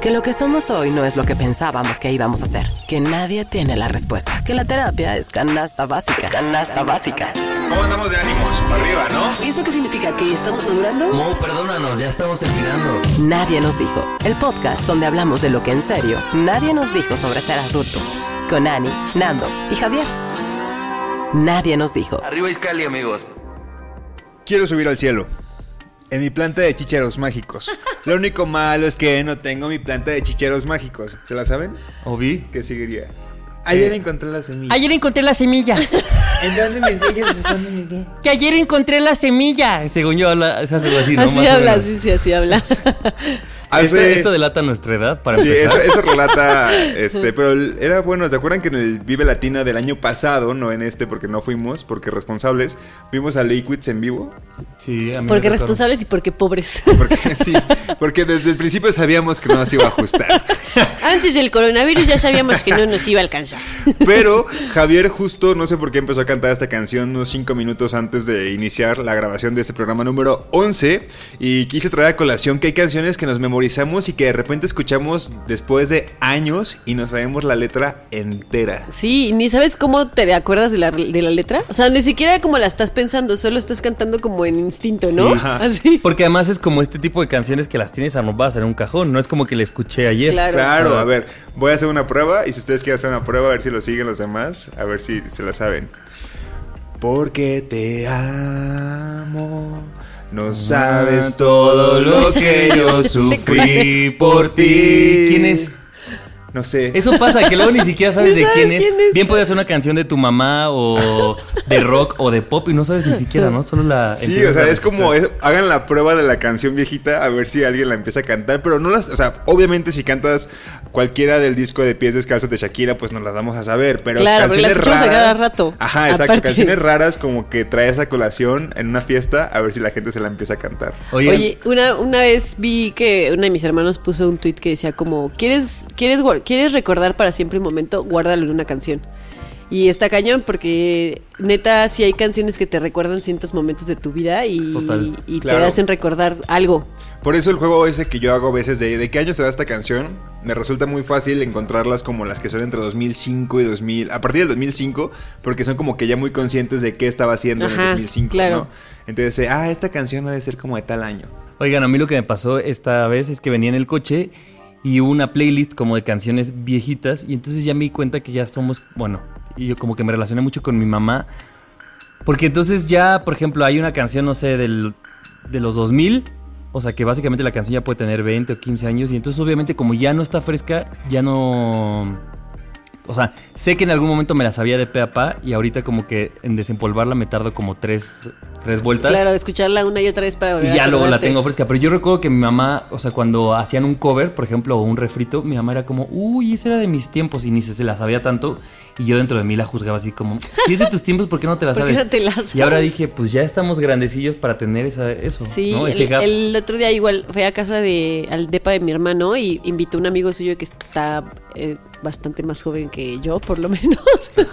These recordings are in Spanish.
Que lo que somos hoy no es lo que pensábamos que íbamos a ser. Que nadie tiene la respuesta. Que la terapia es canasta básica. Canasta básica. ¿Cómo andamos de ánimos? Para arriba, ¿no? ¿Eso qué significa? ¿Que estamos madurando? Mo, perdónanos, ya estamos terminando. Nadie nos dijo. El podcast donde hablamos de lo que en serio nadie nos dijo sobre ser adultos. Con Ani, Nando y Javier. Nadie nos dijo. Arriba Iscali, amigos. Quiero subir al cielo. En mi planta de chicheros mágicos. Lo único malo es que no tengo mi planta de chicheros mágicos. ¿Se la saben? Obi. ¿Qué seguiría? Ayer encontré la semilla. Ayer encontré la semilla. ¿En dónde me ¿En dónde me que ayer encontré la semilla. Según yo, habla, se hace algo así, ¿no? Así Más habla, sí, sí, así habla. Hace- esto delata nuestra edad, para Sí, empezar. eso, eso relata, este, pero era bueno, ¿te acuerdan que en el Vive Latina del año pasado, no en este porque no fuimos, porque responsables, vimos a Liquids en vivo? Sí, a mí me Porque recuerda. responsables y porque pobres. Porque sí, porque desde el principio sabíamos que no nos iba a ajustar. Antes del coronavirus ya sabíamos que no nos iba a alcanzar. Pero Javier justo, no sé por qué empezó a cantar esta canción unos 5 minutos antes de iniciar la grabación de este programa número 11 y quise traer a colación que hay canciones que nos memorizamos y que de repente escuchamos después de años y no sabemos la letra entera. Sí, ni sabes cómo te acuerdas de la, de la letra. O sea, ni siquiera como la estás pensando, solo estás cantando como en instinto, ¿no? Sí. Así. Porque además es como este tipo de canciones que las tienes arrumbadas en un cajón. No es como que la escuché ayer. Claro. Claro, a ver, voy a hacer una prueba y si ustedes quieren hacer una prueba, a ver si lo siguen los demás, a ver si se la saben. Porque te amo, no sabes todo lo que yo sufrí por ti. ¿Quién es? No sé. Eso pasa, que luego ni siquiera sabes de quién es. quién es. Bien puede ser una canción de tu mamá o de rock o de pop y no sabes ni siquiera, ¿no? Solo la. Sí, o sea, a es como es- hagan la prueba de la canción viejita a ver si alguien la empieza a cantar, pero no las, o sea, obviamente si cantas cualquiera del disco de pies descalzos de Shakira, pues nos las vamos a saber, pero Claro, canciones a raras, cada rato, Ajá, exacto, aparte. canciones raras como que trae esa colación en una fiesta a ver si la gente se la empieza a cantar. Oye, Oye, una, una vez vi que una de mis hermanos puso un tweet que decía como, ¿quieres, quieres, ¿quieres recordar para siempre un momento? Guárdalo en una canción. Y está cañón porque neta sí hay canciones que te recuerdan ciertos momentos de tu vida y, Total. y Claro. te hacen recordar algo. Por eso el juego ese que yo hago a veces de de qué año se da esta canción, me resulta muy fácil encontrarlas como las que son entre 2005 y 2000, a partir del 2005, porque son como que ya muy conscientes de qué estaba haciendo en el Ajá, 2005, claro. ¿no? Entonces, eh, ah, esta canción ha de ser como de tal año. Oigan, a mí lo que me pasó esta vez es que venía en el coche y una playlist como de canciones viejitas y entonces ya me di cuenta que ya somos, bueno, yo como que me relacioné mucho con mi mamá. Porque entonces ya, por ejemplo, hay una canción, no sé, del, de los 2000, o sea que básicamente la canción ya puede tener 20 o 15 años y entonces obviamente como ya no está fresca, ya no... O sea, sé que en algún momento me la sabía de pe a pa y ahorita como que en desempolvarla me tardo como tres, tres vueltas. Claro, escucharla una y otra vez para volver Y ya a luego la tengo fresca. Pero yo recuerdo que mi mamá, o sea, cuando hacían un cover, por ejemplo, o un refrito, mi mamá era como, uy, ese era de mis tiempos. Y ni se, se la sabía tanto. Y yo dentro de mí la juzgaba así como, si es de tus tiempos, ¿por qué no te la ¿Por qué sabes? no te la sabes? Y ahora dije, pues ya estamos grandecillos para tener esa, eso. Sí, ¿no? Ese el, gap. el otro día igual fue a casa de al depa de mi hermano y invitó a un amigo suyo que está eh, bastante más joven que yo, por lo menos.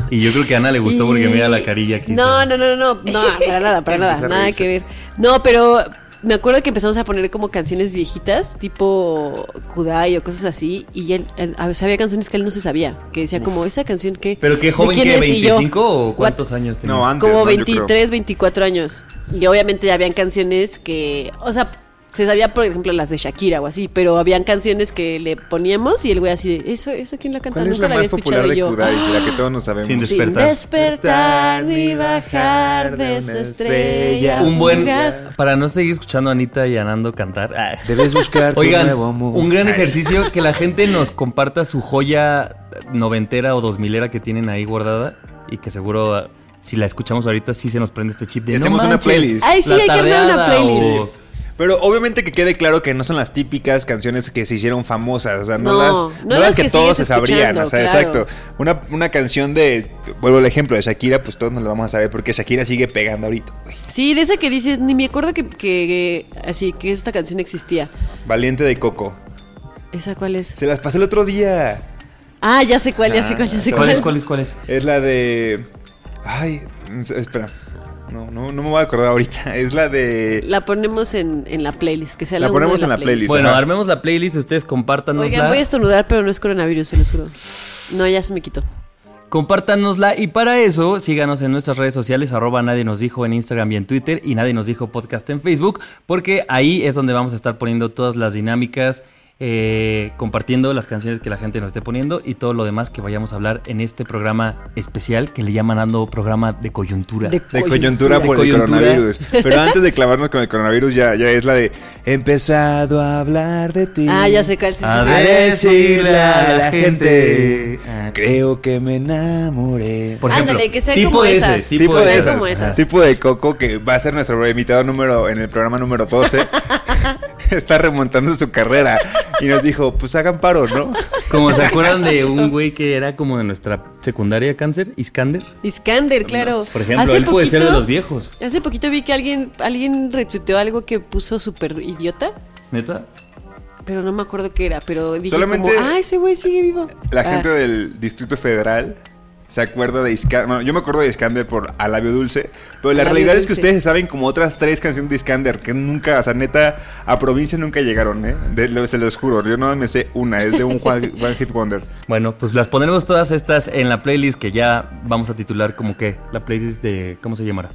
Y yo creo que a Ana le gustó porque Y- mira la carilla que hizo. No, no, no, no, no, no, para nada, para nada, nada que ver. No, pero me acuerdo que empezamos a poner como canciones viejitas, tipo Kudai o cosas así, y él, él- a veces había canciones que él no se sabía, que decía como esa canción que ¿Pero qué ¿de joven que es? Y yo, ¿25 o "What?". cuántos años tenía? No, antes. como ¿no? Yo creo. 23, 24 años. Y obviamente habían canciones que, o sea, se sabía, por ejemplo, las de Shakira o así, pero habían canciones que le poníamos y el güey así de, ¿eso, eso quién la canta? ¿Cuál es Nunca la la más había popular escuchado de yo. Kudai? La que todos nos sabemos. Sin Sin despertar. despertar ni bajar de esa estrella. Un buen. Para no seguir escuchando a Anita y a Nando cantar. ah. Debes buscar tu Oigan, nuevo amor. un gran ejercicio que la gente nos comparta su joya noventera o dos milera que tienen ahí guardada y que seguro ah, si la escuchamos ahorita sí se nos prende este chip de no Hacemos una playlist. Ay, sí, la hay que armar una playlist. o- Pero obviamente que quede claro que no son las típicas canciones que se hicieron famosas, o sea, no, No, las, no no las las que, que todos se sabrían, o sea, exacto. Una, una canción de, vuelvo al ejemplo de Shakira, pues todos nos lo vamos a saber porque Shakira sigue pegando ahorita. Sí, de esa que dices, ni me acuerdo que, que- así que esta canción existía. Valiente de Coco. ¿Esa cuál es? Se las pasé el otro día. Ah, ya sé cuál, ya sé Ah, cuál, ya sé ¿Cuál cuál. es, cuál es, cuál es? Es la de... Ay, espera. No, no, no me voy a acordar ahorita. Es la de... La ponemos en, en la playlist, que sea La la ponemos de en la playlist. Bueno, ajá. armemos la playlist, ustedes compártanosla. Oigan, voy a estornudar, pero no es coronavirus, se los juro. No, ya se me quitó. Compártanosla y para eso síganos en nuestras redes sociales, arroba nadie nos dijo en Instagram y en Twitter y nadie nos dijo podcast en Facebook, porque ahí es donde vamos a estar poniendo todas las dinámicas, eh, compartiendo las canciones que la gente nos esté poniendo y todo lo demás que vayamos a hablar en este programa especial que le llaman dando programa de coyuntura. De De coyuntura por De el coronavirus. Pero antes de clavarnos con el coronavirus, ya, ya es la de He empezado a hablar de ti. Ah, ya sé cuál. sí, A decirle a la gente. Ah. Creo que me enamoré. Por ejemplo, Ándale, que sea tipo como esas. ese, tipo, de esas. como esas. Tipo de Coco que va a ser nuestro invitado número en el programa número 12. Está remontando su carrera y nos dijo, pues hagan paro, ¿no? Como se acuerdan de un güey que era como de nuestra secundaria cáncer, Iskander. Iskander, claro. Por ejemplo, Hace él puede ser de los viejos. Hace poquito vi que alguien, alguien retuiteó algo que puso súper idiota, ¿Neta? pero no me acuerdo qué era, pero dije Solamente- como, ah, ese güey sigue vivo. La Ah. gente del Distrito Federal se acuerda de Iskander. Bueno, yo me acuerdo de Iskander por A Labio Dulce. Pero la Labio realidad es que Dulce. ustedes saben como otras tres canciones de Iskander que nunca, o sea, neta, a provincia nunca llegaron, ¿eh? De- lo- se los juro. Yo no me sé una, es de un One, One Hit Wonder. Bueno, pues las pondremos todas estas en la playlist que ya vamos a titular como que la playlist de ¿cómo se llamará?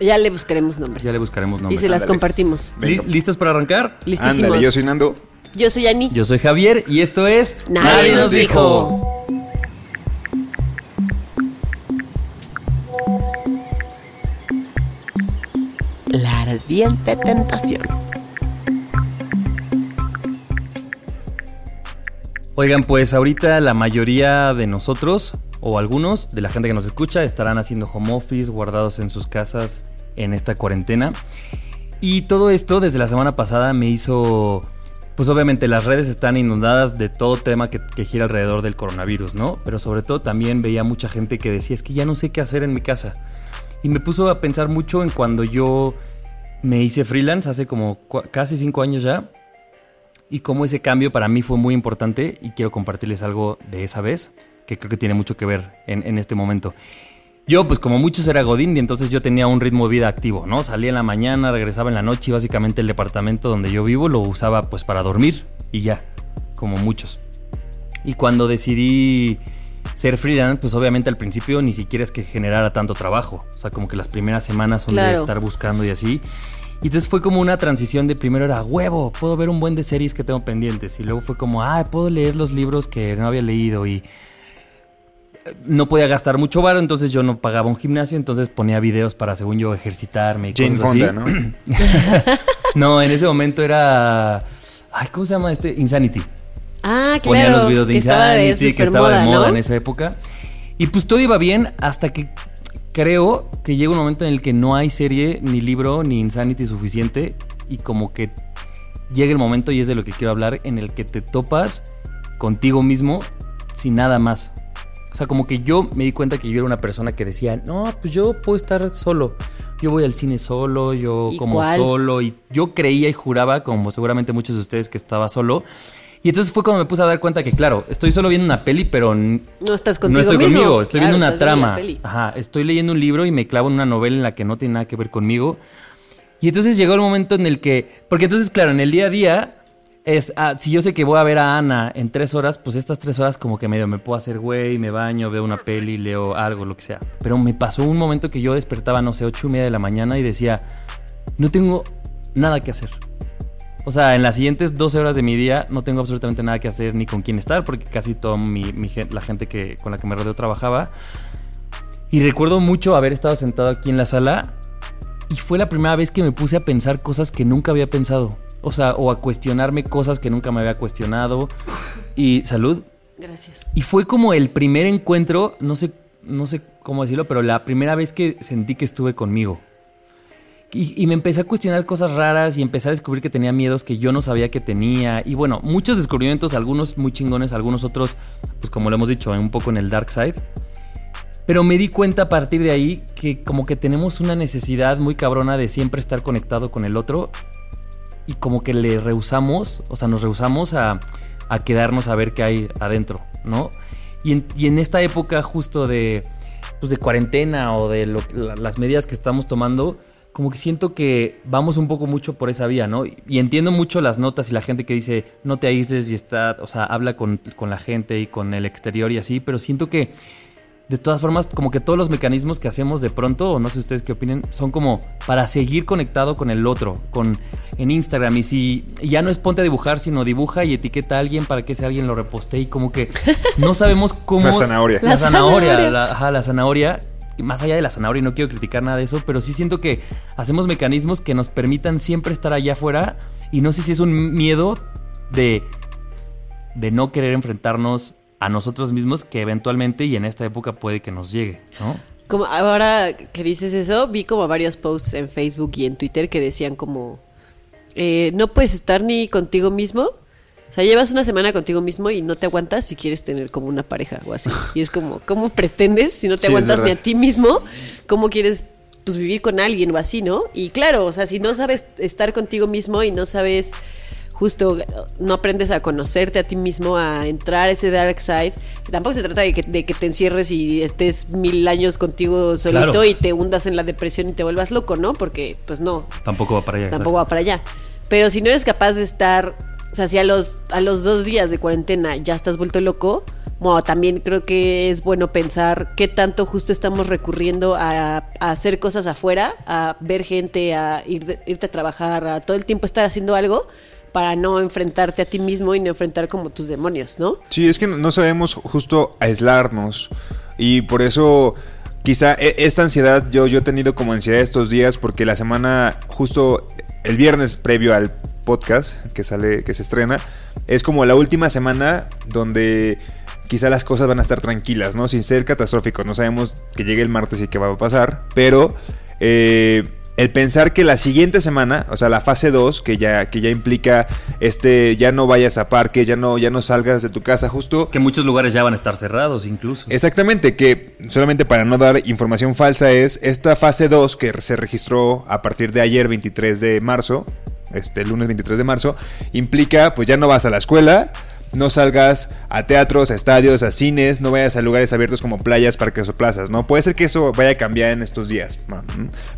Ya le buscaremos nombre. Ya le buscaremos nombre. y se las ándale. compartimos. Venga. ¿Listos para arrancar? Listísimos. Ándale, yo soy Nando. Yo soy Ani. Yo soy Javier y esto es Nadie nos dijo. La ardiente tentación. Oigan, pues ahorita la mayoría de nosotros o algunos de la gente que nos escucha estarán haciendo home office, guardados en sus casas en esta cuarentena. Y todo esto desde la semana pasada me hizo, pues obviamente las redes están inundadas de todo tema que, gira alrededor del coronavirus, ¿no? Pero sobre todo también veía mucha gente que decía, es que ya no sé qué hacer en mi casa. Y me puso a pensar mucho en cuando yo me hice freelance hace como casi cinco años ya. Y cómo ese cambio para mí fue muy importante y quiero compartirles algo de esa vez que creo que tiene mucho que ver en, en este momento. Yo, pues como muchos era Godín y entonces yo tenía un ritmo de vida activo, ¿no? Salía en la mañana, regresaba en la noche y básicamente el departamento donde yo vivo lo usaba pues para dormir y ya, como muchos. Y cuando decidí ser freelance, pues obviamente al principio ni siquiera es que generara tanto trabajo. O sea, como que las primeras semanas son de estar buscando y así. Y entonces fue como una transición de primero era huevo, puedo ver un buen de series que tengo pendientes. Y luego fue como, ah, puedo leer los libros que no había leído. Y eh, no podía gastar mucho varo, entonces yo no pagaba un gimnasio, entonces ponía videos para, según yo, ejercitarme y Jane cosas así. Fonda, ¿no? No, en ese momento era. Ay, ¿cómo se llama este? Insanity Ah, claro. ponía los videos de Insanity, que estaba de moda ¿no? en esa época. Y pues todo iba bien hasta que creo que llega un momento en el que no hay serie, ni libro, ni Insanity suficiente. Y como que llega el momento, y es de lo que quiero hablar, en el que te topas contigo mismo sin nada más. O sea, como que yo me di cuenta que yo era una persona que decía, no, pues yo puedo estar solo. Yo voy al cine solo, yo ¿Y como cuál? solo. Y yo creía y juraba, como seguramente muchos de ustedes, que estaba solo. Y entonces fue cuando me puse a dar cuenta que, claro, estoy solo viendo una peli, pero No estás contigo no estoy mismo. conmigo, estoy Claro, viendo una viendo trama. peli. Ajá, estoy leyendo un libro y me clavo en una novela en la que no tiene nada que ver conmigo. Y entonces llegó el momento en el que, porque entonces, claro, en el día a día es, ah, si yo sé que voy a ver a Ana en tres horas, pues estas tres horas como que medio me puedo hacer güey, me baño, veo una peli, leo algo, lo que sea. Pero me pasó un momento que yo despertaba, no sé, ocho y media de la mañana y decía, no tengo nada que hacer. O sea, en las siguientes 12 horas de mi día no tengo absolutamente nada que hacer ni con quién estar, porque casi toda mi, mi la gente que, con la que me rodeo trabajaba. Y recuerdo mucho haber estado sentado aquí en la sala y fue la primera vez que me puse a pensar cosas que nunca había pensado. O sea, o a cuestionarme cosas que nunca me había cuestionado. Y salud. Gracias. Y fue como el primer encuentro, no sé, no sé cómo decirlo, pero la primera vez que sentí que estuve conmigo. Y, me empecé a cuestionar cosas raras y empecé a descubrir que tenía miedos que yo no sabía que tenía. Y bueno, muchos descubrimientos, algunos muy chingones, algunos otros, pues como lo hemos dicho, un poco en el dark side. Pero me di cuenta a partir de ahí que como que tenemos una necesidad muy cabrona de siempre estar conectado con el otro y como que le rehusamos, o sea, nos rehusamos a, quedarnos a ver qué hay adentro, ¿no? Y en, esta época justo de, pues de cuarentena o de las medidas que estamos tomando, como que siento que vamos un poco mucho por esa vía, ¿no? Y entiendo mucho las notas y la gente que dice, no te aísles y está, o sea, habla con, con la gente y con el exterior y así, pero siento que de todas formas, como que todos los mecanismos que hacemos de pronto, o no sé ustedes qué opinen, son como para seguir conectado con el otro, con en Instagram. Y si ya no es ponte a dibujar, sino dibuja y etiqueta a alguien para que ese alguien lo reposte. Y como que no sabemos cómo. La zanahoria. La, La zanahoria. zanahoria. La, ajá, la zanahoria. Más allá de la zanahoria, y no quiero criticar nada de eso, pero sí siento que hacemos mecanismos que nos permitan siempre estar allá afuera. Y no sé si es un miedo de de no querer enfrentarnos a nosotros mismos que eventualmente y en esta época puede que nos llegue, ¿no? Como ahora que dices eso, vi como varios posts en Facebook y en Twitter que decían como eh, no puedes estar ni contigo mismo. O sea, llevas una semana contigo mismo y no te aguantas si quieres tener como una pareja o así. Y es como, ¿cómo pretendes si no te Sí, aguantas ni a ti mismo? ¿Cómo quieres pues vivir con alguien o así, no? Y claro, o sea, si no sabes estar contigo mismo y no sabes justo no aprendes a conocerte a ti mismo, a entrar a ese dark side. Tampoco se trata de que, de que te encierres y estés mil años contigo solito Claro. y te hundas en la depresión y te vuelvas loco, ¿no? Porque, pues no, Tampoco va para allá. tampoco va para allá. Pero si no eres capaz de estar, o sea, si a los, a los dos días de cuarentena ya estás vuelto loco, bueno, también creo que es bueno pensar qué tanto justo estamos recurriendo a, a hacer cosas afuera, a ver gente, a ir, irte a trabajar, a todo el tiempo estar haciendo algo para no enfrentarte a ti mismo y no enfrentar como tus demonios, ¿no? Sí, es que no sabemos justo aislarnos y por eso quizá e- esta ansiedad yo, yo he tenido como ansiedad estos días porque la semana justo el viernes previo al podcast que sale que se estrena es como la última semana donde quizá las cosas van a estar tranquilas, ¿no? Sin ser catastróficos, no sabemos que llegue el martes y qué va a pasar, pero eh, el pensar que la siguiente semana, o sea, la fase 2, que ya, que ya implica este, ya no vayas a parque, ya no, ya no salgas de tu casa, justo. Que muchos lugares ya van a estar cerrados incluso. Exactamente, que solamente para no dar información falsa es esta fase 2 que se registró a partir de ayer 23 de marzo, este lunes 23 de marzo, implica pues ya no vas a la escuela, no salgas a teatros, a estadios, a cines, no vayas a lugares abiertos como playas, parques o plazas, ¿no? Puede ser que eso vaya a cambiar en estos días,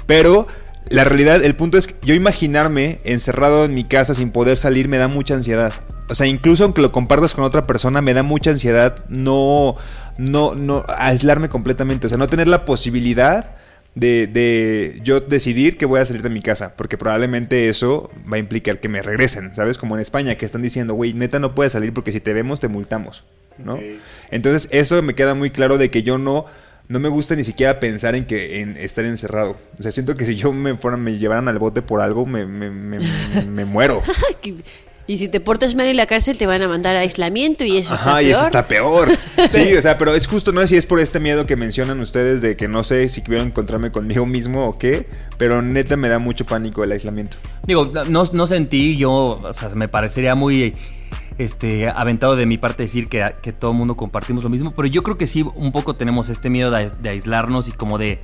pero la realidad, el punto es que yo imaginarme encerrado en mi casa sin poder salir me da mucha ansiedad. O sea, incluso aunque lo compartas con otra persona, me da mucha ansiedad no, no, no aislarme completamente. O sea, no tener la posibilidad de, de yo decidir que voy a salir de mi casa. Porque probablemente eso va a implicar que me regresen, ¿sabes? Como en España, que están diciendo, güey, neta no puedes salir porque si te vemos te multamos, ¿no? Entonces, eso me queda muy claro de que yo no no me gusta ni siquiera pensar en que en estar encerrado. O sea, siento que si yo me fueran, me llevaran al bote por algo, me, me, me, me muero. Y si te portas mal en la cárcel te van a mandar a aislamiento y eso está Ajá, y peor. eso está peor. Sí, o sea, pero es justo, no sé si es por este miedo que mencionan ustedes de que no sé si quiero encontrarme conmigo mismo o qué, pero neta me da mucho pánico el aislamiento. Digo, no, no sentí, yo, o sea, me parecería muy este, aventado de mi parte decir que, que todo el mundo compartimos lo mismo, pero yo creo que sí, un poco tenemos este miedo de, de aislarnos y como de...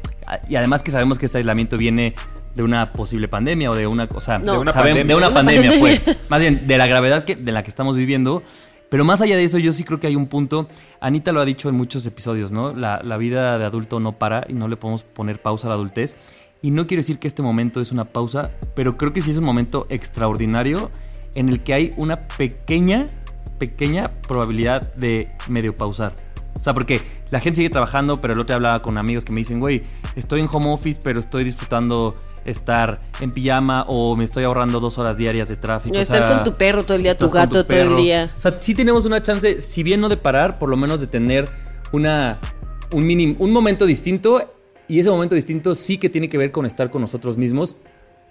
Y además que sabemos que este aislamiento viene de una posible pandemia o de una cosa... No. De una pandemia. de una Una pandemia, pandemia. pues. Más bien, de la gravedad que, de la que estamos viviendo. Pero más allá de eso, yo sí creo que hay un punto, Anita lo ha dicho en muchos episodios, ¿no? La, la vida de adulto no para y no le podemos poner pausa a la adultez. Y no quiero decir que este momento es una pausa, pero creo que sí es un momento extraordinario en el que hay una pequeña, pequeña probabilidad de medio pausar. O sea, porque la gente sigue trabajando, pero el otro día hablaba con amigos que me dicen, güey, estoy en home office, pero estoy disfrutando estar en pijama o me estoy ahorrando dos horas diarias de tráfico. o Estar sea, con tu perro todo el día, tu gato todo el día. O sea, sí tenemos una chance, si bien no de parar, por lo menos de tener una, un, minim- un momento distinto. Y ese momento distinto sí que tiene que ver con estar con nosotros mismos.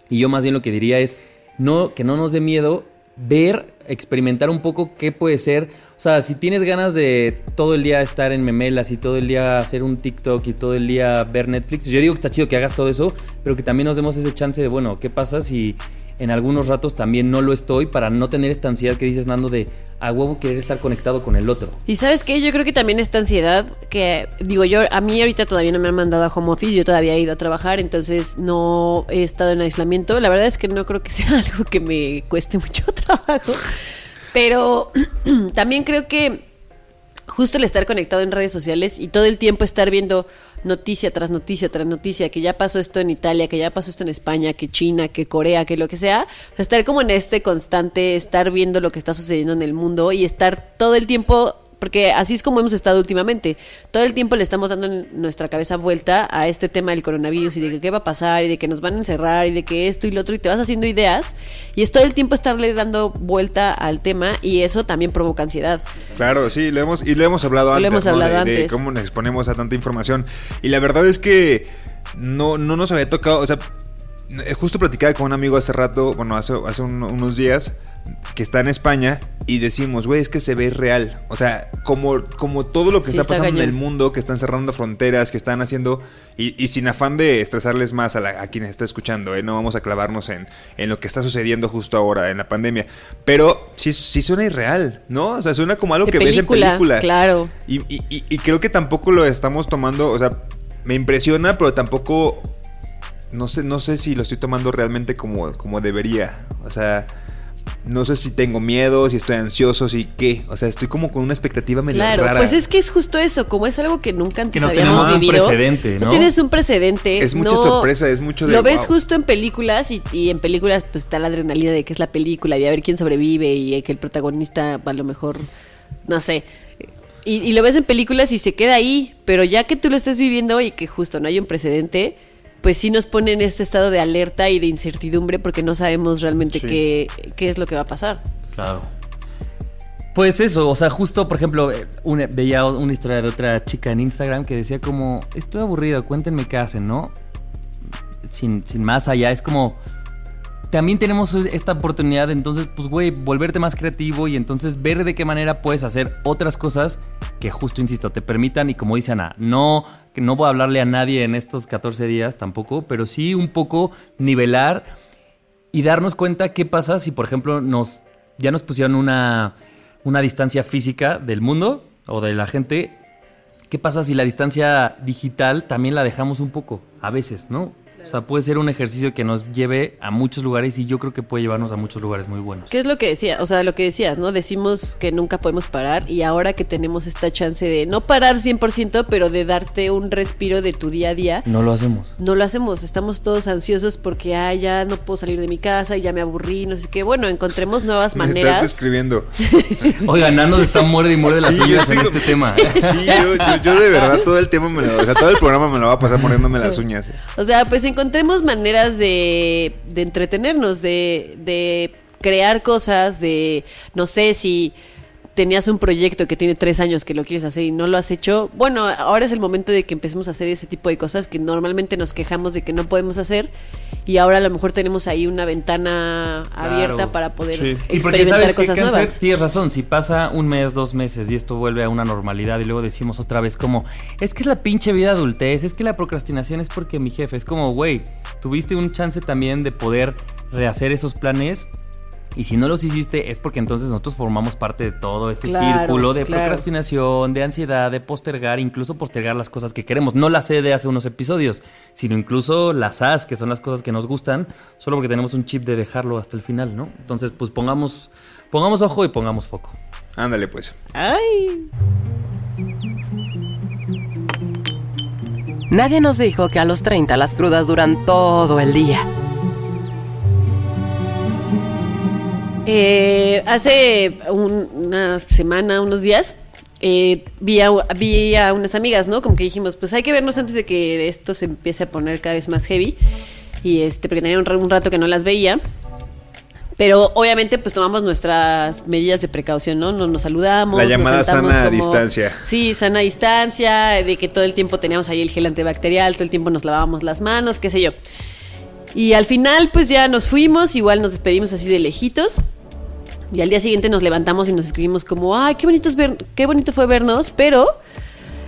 Y yo más bien lo que diría es no, que no nos dé miedo ver, experimentar un poco qué puede ser. O sea, si tienes ganas de todo el día estar en memelas y todo el día hacer un TikTok y todo el día ver Netflix, yo digo que está chido que hagas todo eso, pero que también nos demos ese chance de, bueno, ¿qué pasa si en algunos ratos también no lo estoy para no tener esta ansiedad que dices, Nando, de a huevo querer estar conectado con el otro? Y sabes qué, yo creo que también esta ansiedad que, digo yo, a mí ahorita todavía no me han mandado a home office, yo todavía he ido a trabajar, entonces no he estado en aislamiento. La verdad es que no creo que sea algo que me cueste mucho trabajo, pero también creo que justo el estar conectado en redes sociales y todo el tiempo estar viendo noticia tras noticia tras noticia, que ya pasó esto en Italia, que ya pasó esto en España, que China, que Corea, que lo que sea, o sea, estar como en este constante, estar viendo lo que está sucediendo en el mundo y estar todo el tiempo porque así es como hemos estado últimamente. Todo el tiempo le estamos dando en nuestra cabeza vuelta a este tema del coronavirus y de que qué va a pasar y de que nos van a encerrar y de que esto y lo otro y te vas haciendo ideas y es todo el tiempo estarle dando vuelta al tema y eso también provoca ansiedad. Claro, sí, lo hemos, y lo hemos hablado Lo antes, hemos hablado de, de antes. cómo nos exponemos a tanta información. Y la verdad es que no, no nos había tocado, o sea, justo platicaba con un amigo hace rato, bueno, hace, hace un- unos días, que está en España, y decimos, güey, es que se ve real. O sea, como, como todo lo que Sí, está está pasando en el mundo, que están cerrando fronteras, que están haciendo, y, y sin afán de estresarles más a, la- a quienes está escuchando, ¿eh? no vamos a clavarnos en, en lo que está sucediendo justo ahora en la pandemia. Pero sí, sí suena irreal, ¿no? O sea, suena como algo De que ves en película, películas. claro. Y- y creo que tampoco lo estamos tomando, o sea, me impresiona, pero tampoco, no sé, no sé si lo estoy tomando realmente como, como debería. O sea, no sé si tengo miedo, si estoy ansioso, si qué. O sea, estoy como con una expectativa medio Claro, rara. pues es que es justo eso, como es algo que nunca antes Que no habíamos tenemos un precedente, ¿no? tienes un precedente. Es mucha no- sorpresa, es mucho de, Lo ves wow. justo en películas y, y en películas pues está la adrenalina de que es la película y a ver quién sobrevive y que el protagonista a lo mejor, no sé. Y, y lo ves en películas y se queda ahí, pero ya que tú lo estés viviendo y que justo no hay un precedente, pues sí nos pone en este estado de alerta y de incertidumbre porque no sabemos realmente Sí. qué, qué es lo que va a pasar. Claro. Pues eso, o sea, justo, por ejemplo, eh, una- veía una historia de otra chica en Instagram que decía como, estoy aburrido, cuéntenme qué hacen, ¿no? Sin, sin más allá, es como, también tenemos esta oportunidad, entonces, pues, güey, volverte más creativo y entonces ver de qué manera puedes hacer otras cosas que justo, insisto, te permitan, y como dice Ana, no, no voy a hablarle a nadie en estos 14 días tampoco, pero sí un poco nivelar y darnos cuenta qué pasa si, por ejemplo, nos ya nos pusieron una, una distancia física del mundo o de la gente. ¿Qué pasa si la distancia digital también la dejamos un poco? A veces, ¿no? O sea, puede ser un ejercicio que nos lleve a muchos lugares y yo creo que puede llevarnos a muchos lugares muy buenos. ¿Qué es lo que decía? O sea, lo que decías, ¿no? Decimos que nunca podemos parar y ahora que tenemos esta chance de no parar 100%, pero de darte un respiro de tu día a día, No lo hacemos. no lo hacemos. Estamos todos ansiosos porque, ah, ya no puedo salir de mi casa y ya me aburrí, no sé qué. Bueno, encontremos nuevas Me estás maneras. describiendo. Oigan, Nando se está muerde y muerde las Sí, yo uñas en este tema. Sí, yo, yo- yo de verdad todo el tema me lo, o sea, todo el programa me lo va a pasar mordiéndome las uñas. O sea, pues encontremos maneras de, de entretenernos, de, de crear cosas, de, no sé, si tenías un proyecto que tiene tres años que lo quieres hacer y no lo has hecho, bueno, ahora es el momento de que empecemos a hacer ese tipo de cosas que normalmente nos quejamos de que no podemos hacer y ahora a lo mejor tenemos ahí una ventana Claro. abierta para poder Sí. Y porque experimentar sabes qué cosas nuevas. tienes razón, si pasa un mes, dos meses y esto vuelve a una normalidad y luego decimos otra vez como, es que es la pinche vida adultez, es que la procrastinación es porque mi jefe, es como, güey, tuviste un chance también de poder rehacer esos planes y si no los hiciste es porque entonces nosotros formamos parte de todo este Claro, círculo de claro. procrastinación, de ansiedad, de postergar, incluso postergar las cosas que queremos, no las sé de hace unos episodios, sino incluso las as, que son las cosas que nos gustan, solo porque tenemos un chip de dejarlo hasta el final, ¿no? Entonces, pues pongamos, pongamos ojo y pongamos foco. Ándale, pues. Ay, Nadie nos dijo que a los 30 las crudas duran todo el día. Eh, hace un- una semana, unos días, eh, vi, a, vi a unas amigas, ¿no? Como que dijimos, pues hay que vernos antes de que esto se empiece a poner cada vez más heavy. Y este, porque tenía un, un rato que no las veía. Pero obviamente pues tomamos nuestras medidas de precaución, ¿no? No nos saludamos. La nos llamada sana distancia. Sí, sana distancia, de que todo el tiempo teníamos ahí el gel antibacterial, todo el tiempo nos lavábamos las manos, qué sé yo. Y al final pues ya nos fuimos, igual nos despedimos así de lejitos. Y al día siguiente nos levantamos y nos escribimos como, ay, qué bonito, es ver, qué bonito fue vernos, pero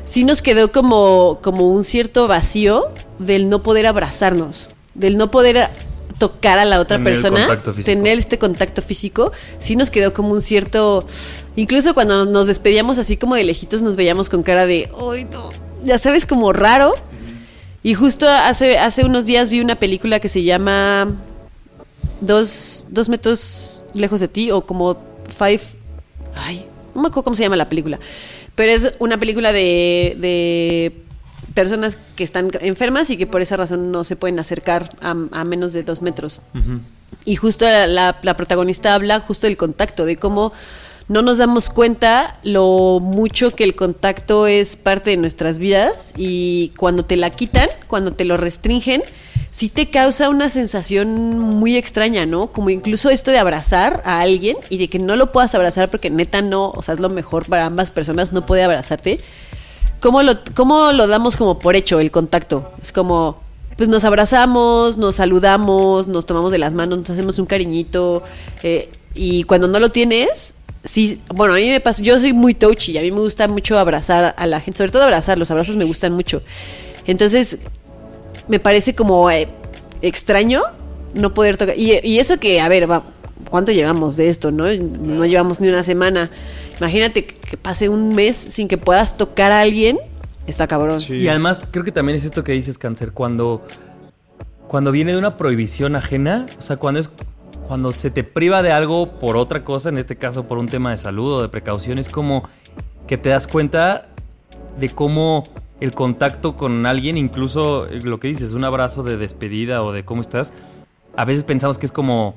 sí nos quedó como, como un cierto vacío del no poder abrazarnos, del no poder tocar a la otra Tener persona, tener este contacto físico, sí nos quedó como un cierto, incluso cuando nos despedíamos así como de lejitos nos veíamos con cara de, ay, no", ya sabes, como raro. Y justo hace, hace unos días vi una película que se llama Dos, dos metros lejos de ti o como Five... Ay, no me acuerdo cómo se llama la película. Pero es una película de, de personas que están enfermas y que por esa razón no se pueden acercar a, a menos de dos metros. Y justo la, la- la protagonista habla justo del contacto, de cómo no nos damos cuenta lo mucho que el contacto es parte de nuestras vidas y cuando te la quitan, cuando te lo restringen, sí te causa una sensación muy extraña, ¿no? Como incluso esto de abrazar a alguien y de que no lo puedas abrazar porque neta no, o sea, es lo mejor para ambas personas, no puede abrazarte. ¿Cómo lo, cómo lo damos como por hecho el contacto? Es como, pues nos abrazamos, nos saludamos, nos tomamos de las manos, nos hacemos un cariñito. eh, y cuando no lo tienes, sí, bueno, a mí me pasa, yo soy muy touchy, a mí me gusta mucho abrazar a la gente, sobre todo abrazar, los abrazos me gustan mucho. Entonces, me parece como eh, extraño no poder tocar. Y, y eso que, a ver, va, ¿cuánto llevamos de esto, no? No llevamos ni una semana. Imagínate que, que pase un mes sin que puedas tocar a alguien. Está cabrón. Sí. Y además creo que también es esto que dices, cáncer, cuando, cuando viene de una prohibición ajena, o sea, cuando es cuando se te priva de algo por otra cosa, en este caso por un tema de salud o de precaución, es como que te das cuenta de cómo el contacto con alguien, incluso lo que dices, un abrazo de despedida o de cómo estás, a veces pensamos que es como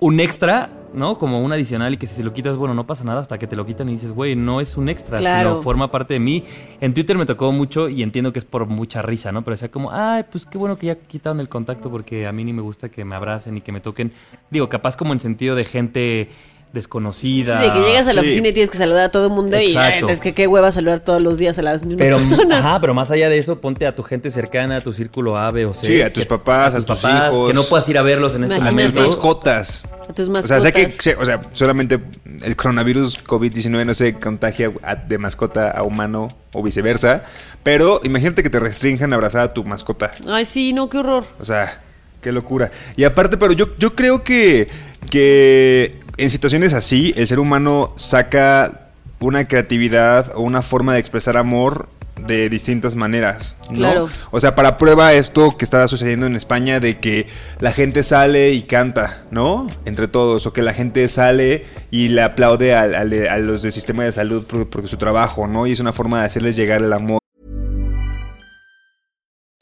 un extra, ¿no? Como un adicional y que si se lo quitas, bueno, no pasa nada hasta que te lo quitan y dices, güey, no es un extra, Claro. sino forma parte de mí. En Twitter me tocó mucho y entiendo que es por mucha risa, ¿no? Pero decía como, ay, pues qué bueno que ya quitaron el contacto porque a mí ni me gusta que me abracen y que me toquen. Digo, capaz como en sentido de gente Sí, desconocida. de que llegas a la Sí. oficina y tienes que saludar a todo el mundo y Exacto. eh, es que qué hueva saludar todos los días a las mismas Pero, personas. ajá, pero más allá de eso, ponte a tu gente cercana, a tu círculo A, B o C. Sí, a tus que- papás, a tus hijos. Que no puedas ir a verlos en este Imagínate. A mis momento. mascotas. A tus O sea, sé que, mascotas. o sea, solamente el coronavirus COVID-19 no se contagia a- de mascota a humano o viceversa. Pero imagínate que te restrinjan a abrazar a tu mascota. Ay, sí, no, qué horror. O sea, qué locura. Y aparte, pero yo, yo creo que, que en situaciones así, el ser humano saca una creatividad o una forma de expresar amor de distintas maneras. ¿no? Claro. O sea, para prueba esto que estaba sucediendo en España de que la gente sale y canta, ¿no? Entre todos, o que la gente sale y le aplaude al- al de- a, los del sistema de salud por, por su trabajo, ¿no? Y es una forma de hacerles llegar el amor.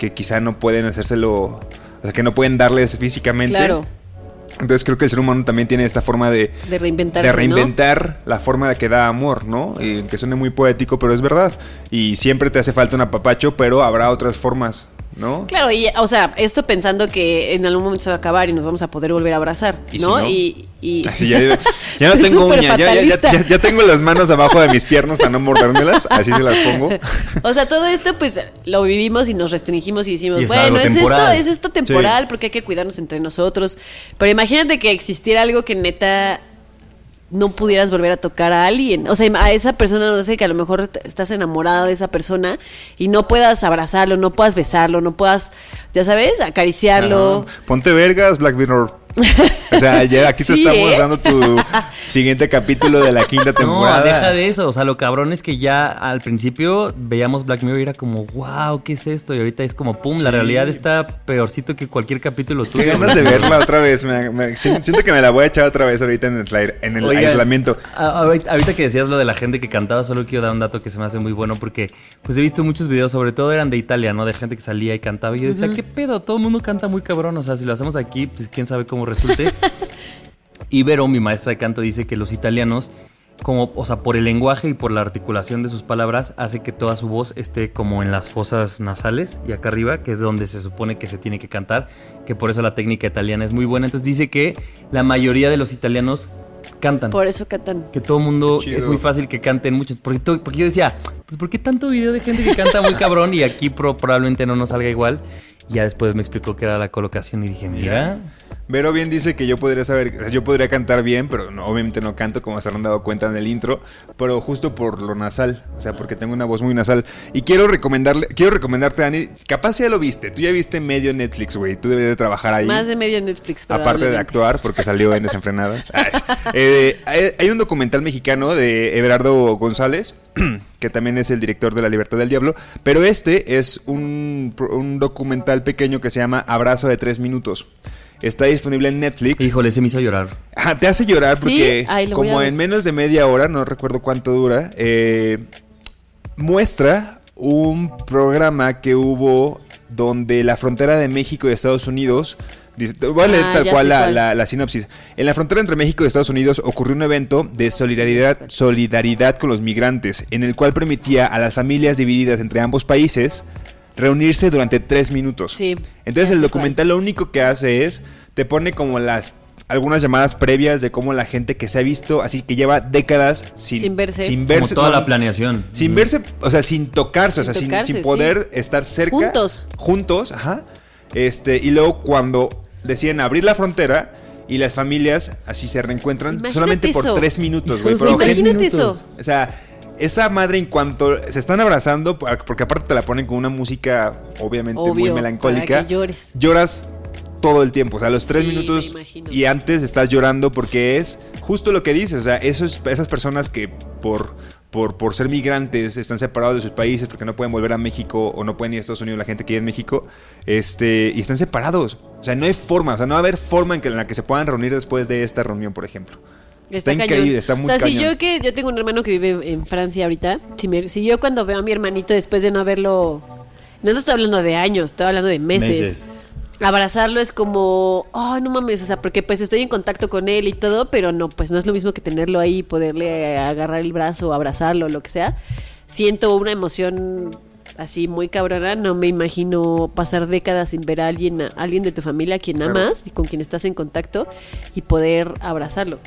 que quizá no pueden hacérselo, o sea, que no pueden darles físicamente. Claro. Entonces creo que el ser humano también tiene esta forma de, De de ¿no? reinventar la forma de que da amor, ¿no? Y que suene muy poético, pero es verdad. Y siempre te hace falta un apapacho, pero habrá otras formas, ¿no? Claro, y o sea, esto pensando que en algún momento se va a acabar y nos vamos a poder volver a abrazar, ¿Y si ¿no? Y, y- Así ya, ya no tengo uñas, ya, ya- ya- fatalista. ya- ya tengo las manos abajo de mis piernas para no mordérmelas, así se las pongo. O sea, todo esto pues lo vivimos y nos restringimos y decimos, Y es bueno, es esto, es esto temporal porque hay que cuidarnos entre nosotros. Pero imagínate que existiera algo que neta no pudieras volver a tocar a alguien. O sea, a esa persona, no sé, que a lo mejor estás enamorada de esa persona y no puedas abrazarlo, no puedas besarlo, no puedas, ya sabes, acariciarlo. Ponte vergas, Black Mirror. O sea, ya aquí te Sí, estamos ¿eh? dando tu siguiente capítulo de la quinta temporada. No, deja de eso. O sea, lo cabrón es que ya al principio veíamos Black Mirror y era como, wow, ¿qué es esto? Y ahorita es como, pum, la realidad está peorcito que cualquier capítulo Qué tuyo. ganas de verla otra vez. me- me- si- siento que me la voy a echar otra vez ahorita en el, air- en el Oigan, aislamiento. ahorita que decías lo de la gente que cantaba, solo quiero dar un dato que se me hace muy bueno porque pues he visto muchos videos, sobre todo eran de Italia, ¿no? De gente que salía y cantaba y yo decía, ¿qué pedo? Todo el mundo canta muy cabrón, o sea, si lo hacemos aquí, pues quién sabe cómo resulte. y Vero, mi maestra de canto, dice que los italianos, como, o sea, por el lenguaje y por la articulación de sus palabras, hace que toda su voz esté como en las fosas nasales y acá arriba, que es donde se supone que se tiene que cantar, que por eso la técnica italiana es muy buena. Entonces dice que la mayoría de los italianos cantan. Por eso cantan. Que todo mundo es muy fácil que canten muchos. Porque, porque yo decía, pues ¿por qué tanto video de gente que canta muy cabrón y aquí pro- probablemente no nos salga igual? Ya después me explicó que era la colocación y dije, mira, Vero bien dice que yo podría saber, o sea, yo podría cantar bien, pero no- obviamente no canto como se habrán dado cuenta en el intro, pero justo por lo nasal, o sea, porque tengo una voz muy nasal. Y quiero recomendarle, quiero recomendarte, Dani, capaz ya lo viste, tú ya viste medio Netflix, güey, tú deberías de trabajar ahí. Más de medio Netflix. Aparte de actuar, porque salió en Desenfrenadas. Ay, eh, hay, hay un documental mexicano de Everardo González, que también es el director de La Libertad del Diablo, pero este es un, un documental pequeño que se llama Abrazo de tres minutos. Está disponible en Netflix. híjole, se me hizo llorar. Ajá, te hace llorar ¿Sí? porque Ay, como en menos de media hora, no recuerdo cuánto dura, eh, muestra un programa que hubo donde la frontera de México y Estados Unidos... dice- Voy a leer Ah, tal cual la, la- la sinopsis. En la frontera entre México y Estados Unidos ocurrió un evento de solidaridad, solidaridad con los migrantes, en el cual permitía a las familias divididas entre ambos países reunirse durante tres minutos. Sí, Entonces el documental lo único que hace es te pone como las algunas llamadas previas de cómo la gente que se ha visto así que lleva décadas sin, Sin verse. sin Como verse toda no, la planeación. sin Mm. verse o sea sin tocarse o Sin sea sin- sin, poder sí. estar cerca Juntos. juntos ajá este y luego cuando deciden abrir la frontera y las familias así se reencuentran Imagínate solamente por tres minutos güey Imagínate minutos. eso. o sea, esa madre en cuanto se están abrazando, porque aparte te la ponen con una música obviamente muy melancólica, para que llores. lloras todo el tiempo, o sea, los tres Sí, minutos y antes estás llorando porque es justo lo que dices, o sea, esos, esas personas que por, por, por ser migrantes están separados de sus países porque no pueden volver a México o no pueden ir a Estados Unidos, la gente que vive en México, este, y están separados, o sea, no hay forma, o sea, no va a haber forma en, que, en la que se puedan reunir después de esta reunión, por ejemplo. Está increíble, está muy O sea, si yo que yo tengo un hermano que vive en Francia ahorita, si, me- si yo cuando veo a mi hermanito después de no haberlo, no estoy hablando de años, estoy hablando de meses. Meses. Abrazarlo es como, oh, no mames, o sea, porque pues estoy en contacto con él y todo, pero no, pues no es lo mismo que tenerlo ahí, poderle agarrar el brazo, abrazarlo, lo que sea. Siento una emoción así muy cabrona, no me imagino pasar décadas sin ver a alguien, a alguien de tu familia a quien amas y con quien estás en contacto y poder abrazarlo.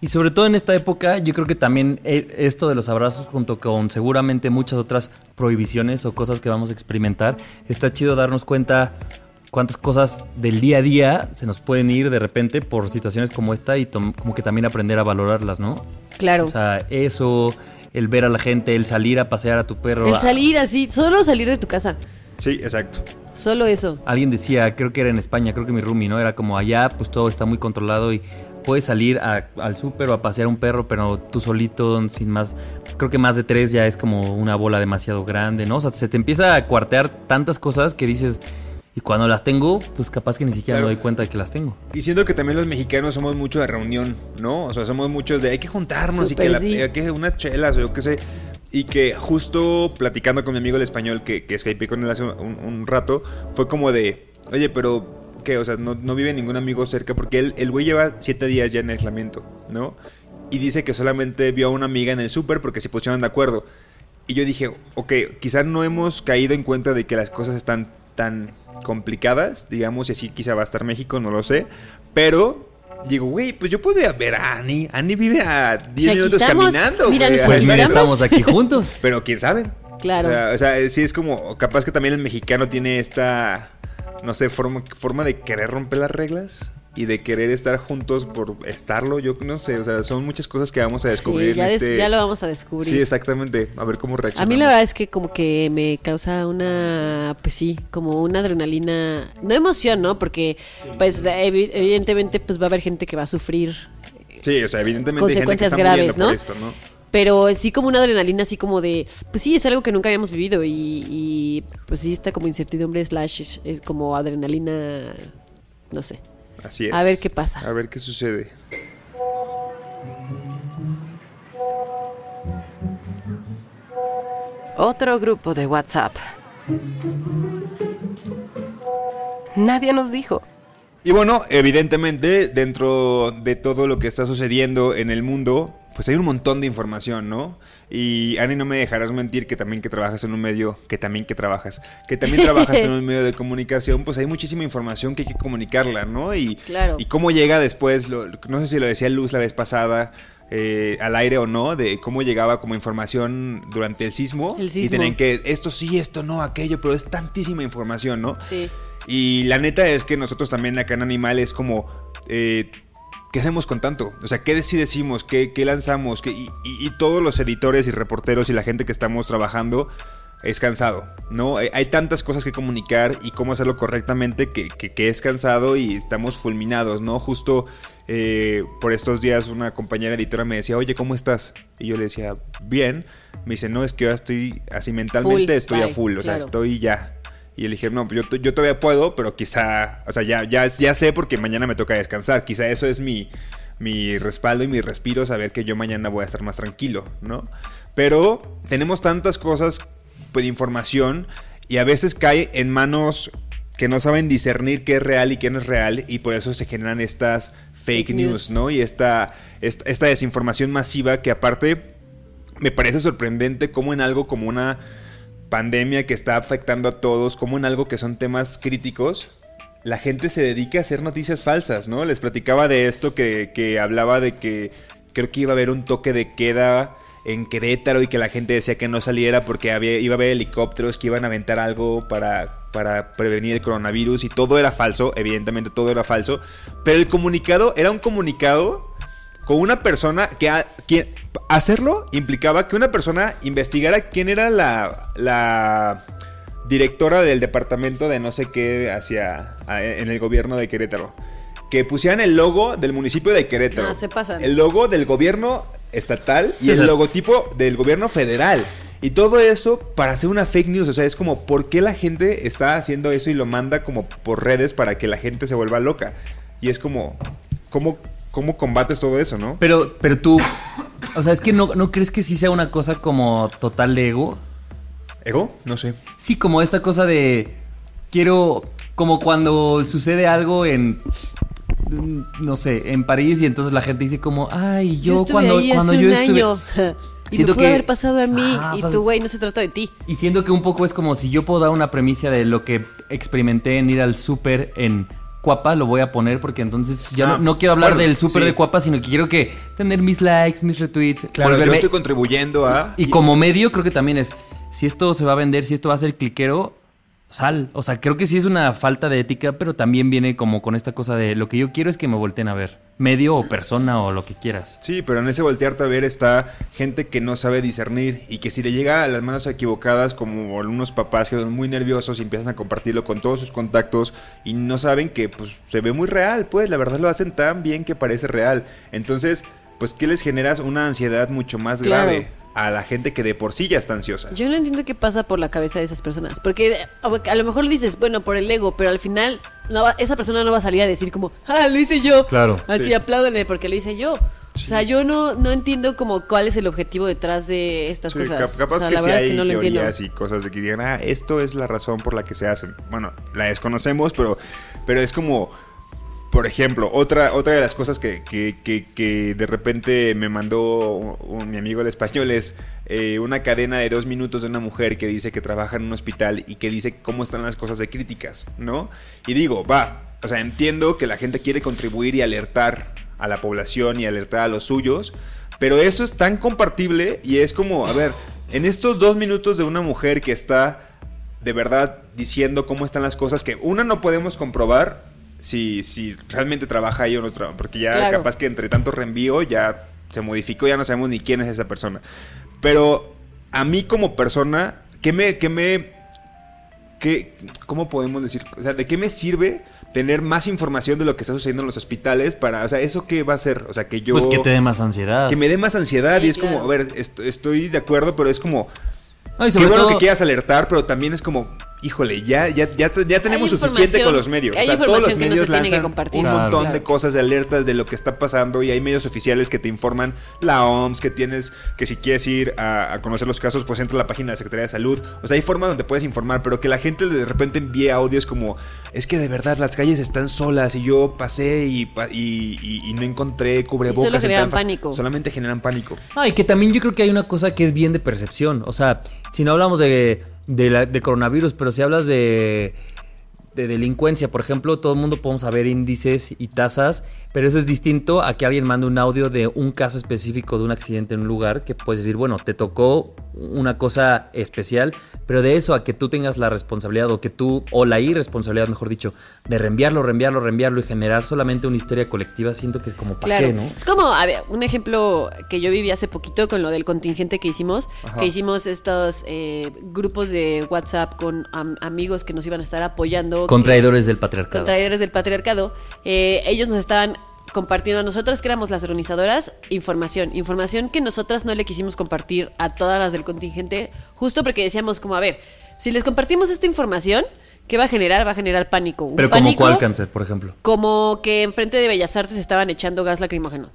Y sobre todo en esta época, yo creo que también eh, esto de los abrazos, junto con seguramente muchas otras prohibiciones o cosas que vamos a experimentar, está chido darnos cuenta cuántas cosas del día a día se nos pueden ir de repente por situaciones como esta y tom- como que también aprender a valorarlas, ¿no? Claro. O sea, eso, el ver a la gente, el salir a pasear a tu perro. El salir así, solo salir de tu casa. Sí, exacto. Solo eso. Alguien decía, creo que era en España, creo que mi roomie, ¿no? Era como allá, pues todo está muy controlado y puedes salir a- al súper o a pasear un perro, pero tú solito, sin más. Creo que más de tres ya es como una bola demasiado grande, ¿no? O sea, se te empieza a cuartear tantas cosas que dices, y cuando las tengo, pues capaz que ni siquiera Claro. me doy cuenta de que las tengo. Y siento que también los mexicanos somos mucho de reunión, ¿no? O sea, somos muchos de hay que juntarnos y Súper, que la- sí. hay que unas chelas o yo qué sé. Y que justo platicando con mi amigo el español que, que skypeé con él hace un, un rato, fue como de, oye, pero ¿qué? O sea, no, no vive ningún amigo cerca porque él, el güey lleva siete días ya en aislamiento, ¿no? Y dice que solamente vio a una amiga en el súper porque se pusieron de acuerdo. Y yo dije, ok, quizás no hemos caído en cuenta de que las cosas están tan complicadas, digamos, y así quizá va a estar México, no lo sé. Pero digo, güey, pues yo podría ver a Ani. Ani vive a 10 aquí minutos estamos. caminando. Mira, Pues mira, Estamos- estamos aquí juntos. Pero quién sabe. Claro. O sea, o sea, sí es como, capaz que también el mexicano tiene esta, no sé, forma, forma de querer romper las reglas. Y de querer estar juntos por estarlo, yo no sé, o sea, son muchas cosas que vamos a descubrir. Sí, ya, en des- este- ya lo vamos a descubrir. Sí, exactamente, a ver cómo A reaccionamos. mí la verdad es que como que me causa una, pues sí, como una adrenalina, no emoción, ¿no? Porque pues evi- evidentemente pues va a haber gente que va a sufrir, Sí, o sea, evidentemente hay gente que consecuencias está graves, por ¿no? esto, ¿no? pero sí como una adrenalina así como de, pues sí, es algo que nunca habíamos vivido y, y, pues sí está como incertidumbre slash eh, como adrenalina, no sé. Así es. A ver qué pasa. A ver qué sucede. Otro grupo de WhatsApp. Nadie nos dijo. Y bueno, evidentemente, dentro de todo lo que está sucediendo en el mundo, pues hay un montón de información, ¿no? Y Ani, no me dejarás mentir que también que trabajas en un medio, que también que trabajas, que también trabajas en un medio de comunicación, pues hay muchísima información que hay que comunicarla, ¿no? Y, Claro. y cómo llega después, lo- no sé si lo decía Luz la vez pasada, eh, al aire o no, de cómo llegaba como información durante el sismo. El Y sismo. tenían que, esto sí, esto no, aquello, pero es tantísima información, ¿no? Sí. Y la neta es que nosotros también acá en Animal es como, eh, ¿qué hacemos con tanto? O sea, ¿qué sí decimos? ¿Qué, qué lanzamos? ¿Qué- y, y- y todos los editores y reporteros y la gente que estamos trabajando es cansado, ¿no? Hay, tantas cosas que comunicar y cómo hacerlo correctamente que, que- que es cansado y estamos fulminados, ¿no? Justo eh, por estos días una compañera editora me decía, oye, ¿cómo estás? Y yo le decía, bien. Me dice, no, es que yo estoy así mentalmente, Full, estoy a full, o sea, estoy ya. Y le dije, no, yo, yo todavía puedo, pero quizá, o sea, ya, ya, ya sé porque mañana me toca descansar. Quizá eso es mi, mi respaldo y mi respiro, saber que yo mañana voy a estar más tranquilo, ¿no? Pero tenemos tantas cosas pues, de información y a veces cae en manos que no saben discernir qué es real y qué no es real y por eso se generan estas fake, Fake news, news. ¿no? Y esta, esta, esta desinformación masiva que aparte me parece sorprendente cómo en algo como una pandemia que está afectando a todos, como en algo que son temas críticos, la gente se dedica a hacer noticias falsas, ¿no? Les platicaba de esto que, que hablaba de que creo que iba a haber un toque de queda en Querétaro y que la gente decía que no saliera porque había, iba a haber helicópteros que iban a aventar algo para, para prevenir el coronavirus y todo era falso, evidentemente todo era falso, pero el comunicado era un comunicado con una persona que, hacerlo implicaba que una persona investigara quién era la, la directora del departamento de no sé qué hacia a- en el gobierno de Querétaro. Que pusieran el logo del municipio de Querétaro. No, se pasan. El logo del gobierno estatal y Sí, el logotipo del gobierno federal. Y todo eso para hacer una fake news. O sea, es como, ¿por qué la gente está haciendo eso y lo manda como por redes para que la gente se vuelva loca? Y es como, ¿cómo, cómo combates todo eso, no? Pero, pero tú, o sea, es que no, no crees que sí sea una cosa como total de ego. ¿Ego? No sé. Sí, como esta cosa de quiero, como cuando sucede algo en, no sé, en París y entonces la gente dice como, ay, yo, cuando, ahí cuando hace yo un estuve... año. y Siento me pudo que- haber pasado a mí o y sea, tú, güey, no se trata de ti. Y siento que un poco es como si yo puedo dar una premisa de lo que experimenté en ir al súper en Cuapa, lo voy a poner porque entonces ya Ah, no, no quiero hablar bueno, del súper sí. de Cuapa, sino que quiero que tener mis likes, mis retweets, Claro, yo volverme- estoy contribuyendo a... y como medio creo que también es, si esto se va a vender, si esto va a ser cliquero, sal. O sea, creo que sí es una falta de ética, pero también viene como con esta cosa de lo que yo quiero es que me volteen a ver. Medio o persona o lo que quieras. Sí, pero en ese voltearte a ver está gente que no sabe discernir y que si le llega a las manos equivocadas, como algunos papás que son muy nerviosos y empiezan a compartirlo con todos sus contactos y no saben que pues se ve muy real, pues la verdad lo hacen tan bien que parece real. Entonces, pues ¿qué les generas? Una ansiedad mucho más Claro. grave a la gente que de por sí ya está ansiosa. Yo no entiendo qué pasa por la cabeza de esas personas. Porque a lo mejor dices, bueno, por el ego, pero al final no va- esa persona no va a salir a decir como, ah, lo hice yo. Claro. Así Sí. porque lo hice yo. O sea, yo no, no entiendo como cuál es el objetivo detrás de estas Sí, cosas. cap- capaz o sea, que verdad hay es que no lo entiendo. teorías y cosas de que digan, ah, esto es la razón por la que se hacen. Bueno, la desconocemos, pero, pero es como, por ejemplo, otra, otra de las cosas que, que- que- de repente me mandó mi amigo el español es eh, una cadena de dos minutos de una mujer que dice que trabaja en un hospital y que dice cómo están las cosas de críticas, ¿no? Y digo, va, o sea, entiendo que la gente quiere contribuir y alertar a la población y alertar a los suyos, pero eso es tan compartible y es como, a ver, en estos dos minutos de una mujer que está de verdad diciendo cómo están las cosas que una no podemos comprobar si, si realmente trabaja ahí o no trabaja. Porque ya Claro. capaz que entre tanto reenvío ya se modificó, ya no sabemos ni quién es esa persona. Pero a mí como persona, ¿qué me... Qué me qué, ¿Cómo podemos decir? O sea, ¿de qué me sirve tener más información de lo que está sucediendo en los hospitales para... O sea, ¿eso qué va a hacer? O sea, que yo... Pues que te dé más ansiedad. que me dé más ansiedad Sí, y es claro. como, a ver, est- estoy de acuerdo, pero es como... No, y Qué bueno todo- que quieras alertar, pero también es como, híjole, ya, ya, ya, ya tenemos suficiente con los medios. o sea, todos los no medios que lanzan un Claro. montón Claro. de cosas de alertas de lo que está pasando y hay medios oficiales que te informan, la OMS, que tienes, que si quieres ir a, a conocer los casos, pues entra a la página de la Secretaría de Salud. O sea, hay formas donde puedes informar, pero que la gente de repente envíe audios como, es que de verdad las calles están solas y yo pasé y, pa- y, y- y no encontré cubrebocas. Y solo en generan tal fa-". pánico. Solamente generan pánico. No, y que también yo creo que hay una cosa que es bien de percepción. O sea, si no hablamos de, de, la- de coronavirus, pero si hablas de, de delincuencia, por ejemplo, todo el mundo podemos saber índices y tasas, pero eso es distinto a que alguien mande un audio de un caso específico de un accidente en un lugar, que puedes decir, bueno, te tocó una cosa especial, pero de eso a que tú tengas la responsabilidad o que tú, o la irresponsabilidad, mejor dicho, de reenviarlo, reenviarlo, reenviarlo y generar solamente una histeria colectiva, siento que es como para Claro. qué, ¿no? Es como, a ver, un ejemplo que yo viví hace poquito con lo del contingente que hicimos, que hicimos estos eh, grupos de WhatsApp con am- amigos que nos iban a estar apoyando. Con que- traidores del patriarcado. con traidores del patriarcado. Eh, ellos nos estaban compartiendo a nosotras que éramos las organizadoras información, información que nosotras no le quisimos compartir a todas las del contingente, justo porque decíamos como, a ver, si les compartimos esta información, ¿qué va a generar? Va a generar pánico. Un Pero como cuál cáncer, por ejemplo. como que enfrente de Bellas Artes estaban echando gas lacrimógeno.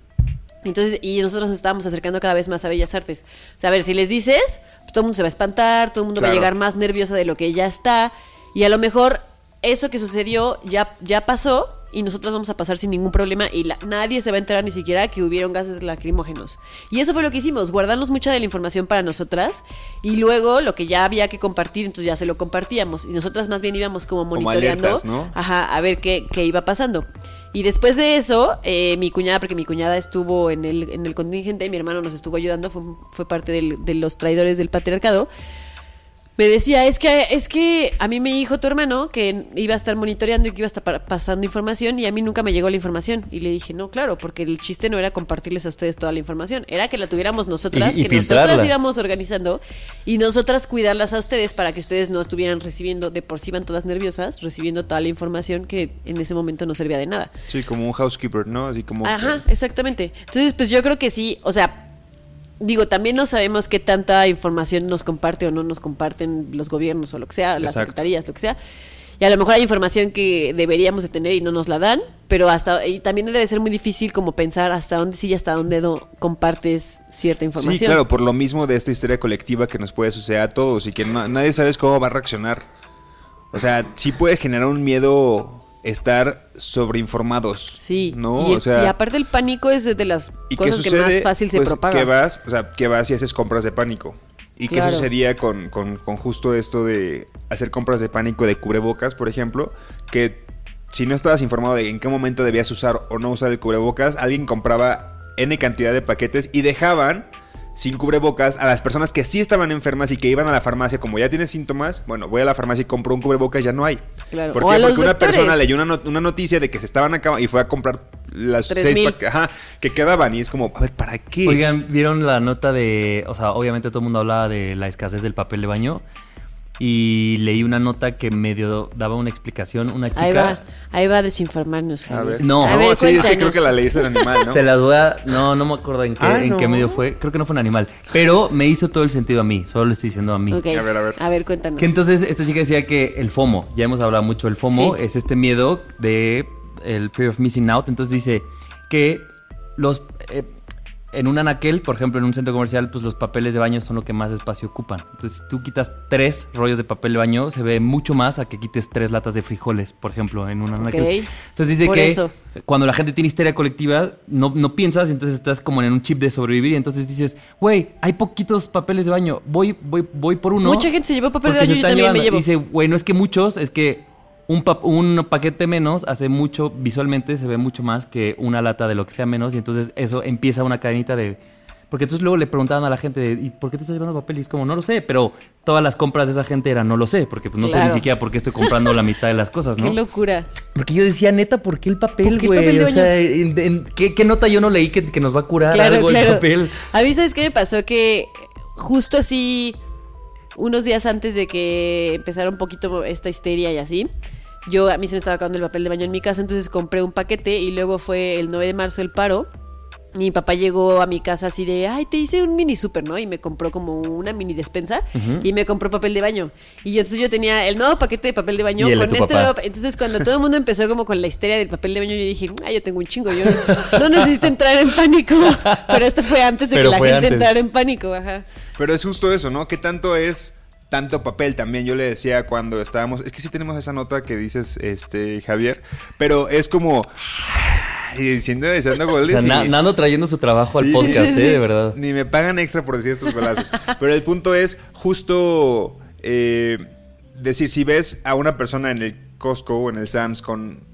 Entonces, y nosotros nos estábamos acercando cada vez más a Bellas Artes. O sea, a ver, si les dices, pues todo el mundo se va a espantar, todo el mundo va a llegar más nervioso de lo que ya está. Y a lo mejor eso que sucedió ya, ya pasó y nosotros vamos a pasar sin ningún problema y la- nadie se va a enterar ni siquiera que hubieron gases lacrimógenos. Y eso fue lo que hicimos, guardarnos mucha de la información para nosotras y luego lo que ya había que compartir, entonces ya se lo compartíamos. Y nosotras más bien íbamos como Como monitoreando. alertas, ¿no? Ajá, a ver qué, qué iba pasando. Y después de eso, eh, mi cuñada, porque mi cuñada estuvo en el, en el contingente y mi hermano nos estuvo ayudando, fue, fue parte del- de los traidores del patriarcado. Me decía, es que, es que a mí me dijo tu hermano que iba a estar monitoreando y que iba a estar pa- pasando información y a mí nunca me llegó la información. Y le dije, no, claro, porque el chiste no era compartirles a ustedes toda la información, era que la tuviéramos nosotras, Y- y que filtrarla. nosotras íbamos organizando y nosotras cuidarlas a ustedes para que ustedes no estuvieran recibiendo, de por sí iban todas nerviosas, recibiendo toda la información que en ese momento no servía de nada. Sí, como un housekeeper, ¿no? Así como... Ajá, exactamente. Entonces, pues yo creo que sí, o sea, digo, también no sabemos qué tanta información nos comparte o no nos comparten los gobiernos o lo que sea, las secretarías, lo que sea. Y a lo mejor hay información que deberíamos de tener y no nos la dan, pero hasta y también debe ser muy difícil como pensar hasta dónde sí y hasta dónde no compartes cierta información. Sí, claro, por lo mismo de esta histeria colectiva que nos puede suceder a todos y que no- nadie sabe cómo va a reaccionar. O sea, sí puede generar un miedo estar sobreinformados. Sí, ¿no? y, o sea, y aparte el pánico es de las ¿y qué cosas que más fácil se Pues, propaga. Que vas, o sea, que vas y haces compras de pánico. ¿Y Claro. qué sucedía con, con- con justo esto de hacer compras de pánico de cubrebocas, por ejemplo? Que si no estabas informado de en qué momento debías usar o no usar el cubrebocas, alguien compraba N cantidad de paquetes y dejaban sin cubrebocas a las personas que sí estaban enfermas y que iban a la farmacia, como ya tienes síntomas, bueno, voy a la farmacia y compro un cubrebocas, ya no hay. Claro. ¿Por qué? Porque una doctores. persona leyó una, not- una noticia de que se estaban acabando y fue a comprar las seis ajá, que quedaban y es como, a ver, ¿para qué? Oigan, ¿vieron la nota de, o sea, obviamente todo el mundo hablaba de la escasez del papel de baño y leí una nota que medio daba una explicación, una chica Ahí va, ahí va a desinformarnos. A Javier. ver. No. a ver, sí, es que creo que la leíste en animal, ¿no? Se las voy a... No, no me acuerdo en qué, Ah, en qué ¿no? medio fue. Creo que no fue un animal. Pero me hizo todo el sentido a mí. Solo le estoy diciendo a mí. Ok. A ver, a ver. A ver, cuéntanos. Que entonces esta chica decía que el FOMO, ya hemos hablado mucho del FOMO, Sí. es este miedo de el fear of missing out. Entonces dice que los eh, en un anaquel, por ejemplo, en un centro comercial, pues los papeles de baño son lo que más espacio ocupan. Entonces, si tú quitas tres rollos de papel de baño, se ve mucho más a que quites tres latas de frijoles, por ejemplo, en un anaquel. Ok. Entonces dice Por que eso. cuando la gente tiene histeria colectiva, no, no piensas, y entonces estás como en un chip de sobrevivir, y entonces dices, güey, hay poquitos papeles de baño, voy, voy, voy por uno. Mucha gente se llevó papel de baño, yo también me llevo. Dice, güey, no es que muchos, es que un, pa- un paquete menos hace mucho, visualmente se ve mucho más que una lata de lo que sea menos, y entonces eso empieza una cadenita de Porque entonces luego le preguntaban a la gente, de, ¿y por qué te estás llevando papel? Y es como, no lo sé, pero todas las compras de esa gente eran, no lo sé, porque pues, no sé ni siquiera por qué estoy comprando la mitad de las cosas, ¿no? Qué locura. Porque yo decía, neta, ¿por qué el ¿Por papel, el güey? O sea, ¿en- en- ¿qué, qué nota yo no leí que, que nos va a curar Claro, algo el claro. papel? A mí, ¿sabes qué me pasó? Que justo así, unos días antes de que empezara un poquito esta histeria y así, yo a mí se me estaba acabando el papel de baño en mi casa, entonces compré un paquete y luego fue el 9 de marzo el paro. Y mi papá llegó a mi casa así de, ay, te hice un mini súper, ¿no? Y me compró como una mini despensa y me compró papel de baño. Y yo entonces yo tenía el nuevo paquete de papel de baño Y el de con tu este papá. nuevo entonces, cuando todo el mundo empezó como con la histeria del papel de baño, yo dije, ah, yo tengo un chingo, yo no, no necesito entrar en pánico. Pero esto fue antes de Pero que la gente antes. entrara en pánico, ajá. Pero es justo eso, ¿no? ¿Qué tanto es tanto papel? También yo le decía cuando estábamos. Es que sí tenemos esa nota que dices, este, Javier. Pero es como. Y diciendo, diciendo O goles. sea, y- Na- Nando trayendo su trabajo al Sí. podcast, ¿eh? De verdad. Ni me pagan extra por decir estos golazos. Pero el punto es justo eh, decir, si ves a una persona en el Costco o en el Sam's con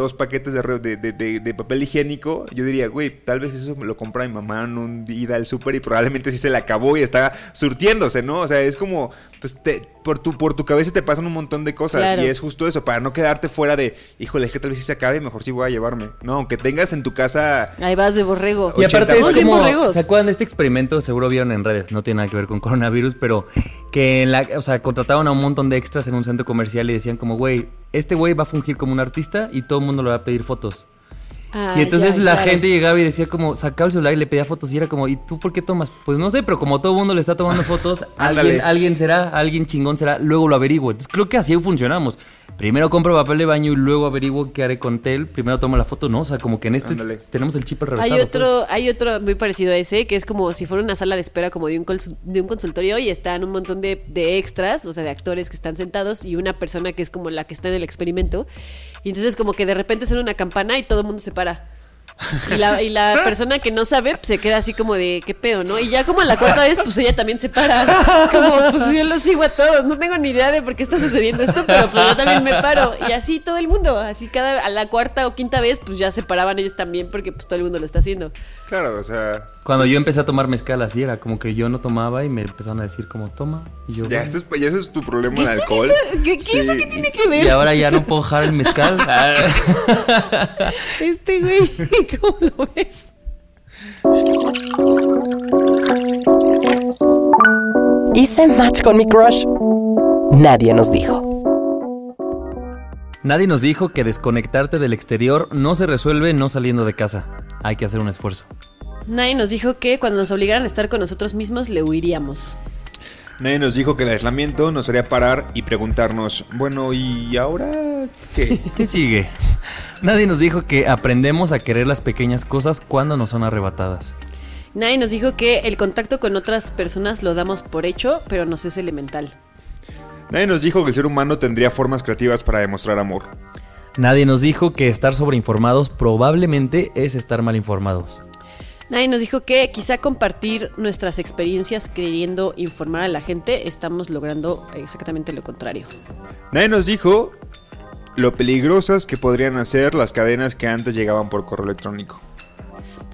dos paquetes de, de, de- de- de papel higiénico, yo diría, güey, tal vez eso me lo compra mi mamá en un ida al súper y probablemente sí se le acabó y está surtiéndose, ¿no? O sea, es como, pues, te- por, tu, por tu cabeza te pasan un montón de cosas Claro. y es justo eso, para no quedarte fuera de, híjole, es que tal vez sí se acabe, mejor sí voy a llevarme. No, aunque tengas en tu casa... Ahí vas de borrego. Y aparte 80 es como. ¿se acuerdan de este experimento? Seguro vieron en redes, no tiene nada que ver con coronavirus, pero que en la, o sea, contrataban a un montón de extras en un centro comercial y decían como, güey, este güey va a fungir como un artista y todo el mundo le va a pedir fotos. Ah, y entonces ya, la claro. gente llegaba y decía como, sacaba el celular y le pedía fotos y era como, ¿y tú por qué tomas? Pues no sé, pero como todo el mundo le está tomando fotos, alguien, alguien será, alguien chingón será, luego lo averiguo. Entonces creo que así funcionamos. Primero compro papel de baño y luego averiguo qué haré con tel. Primero tomo la foto, ¿no? O sea, como que en este Ándale. tenemos el chip al revés. Hay otro, hay otro muy parecido a ese, que es como si fuera una sala de espera como de un, de un consultorio y están un montón de, de extras, o sea, de actores que están sentados y una persona que es como la que está en el experimento. Y entonces como que de repente suena una campana y todo el mundo se para. voilà, Y la, y la persona que no sabe pues, se queda así como de qué pedo, ¿no? Y ya como a la cuarta vez, pues ella también se para. Como, pues yo los sigo a todos. No tengo ni idea de por qué está sucediendo esto, pero pues yo también me paro. Y así todo el mundo. Así cada a la cuarta o quinta vez, pues ya se paraban ellos también porque pues todo el mundo lo está haciendo. Claro, o sea... Cuando yo empecé a tomar mezcal así era como que yo no tomaba y me empezaron a decir como toma y yo Ya "Bueno". ese, es, ya ese es tu problema ¿Qué, en alcohol. qué- qué- eso Sí. qué tiene que ver? y ahora ya no puedo dejar el mezcal. Este güey, ¿cómo lo ves? Hice match con mi crush. Nadie nos dijo. Nadie nos dijo que desconectarte del exterior no se resuelve no saliendo de casa. Hay que hacer un esfuerzo. Nadie nos dijo que cuando nos obligaran a estar con nosotros mismos le huiríamos. Nadie nos dijo que el aislamiento nos haría parar y preguntarnos, bueno, ¿y ahora qué? ¿Qué sigue? Nadie nos dijo que aprendemos a querer las pequeñas cosas cuando nos son arrebatadas. Nadie nos dijo que el contacto con otras personas lo damos por hecho, pero nos es elemental. Nadie nos dijo que el ser humano tendría formas creativas para demostrar amor. Nadie nos dijo que estar sobreinformados probablemente es estar mal informados. Nadie nos dijo que quizá compartir nuestras experiencias queriendo informar a la gente estamos logrando exactamente lo contrario. Nadie nos dijo lo peligrosas que podrían hacer las cadenas que antes llegaban por correo electrónico.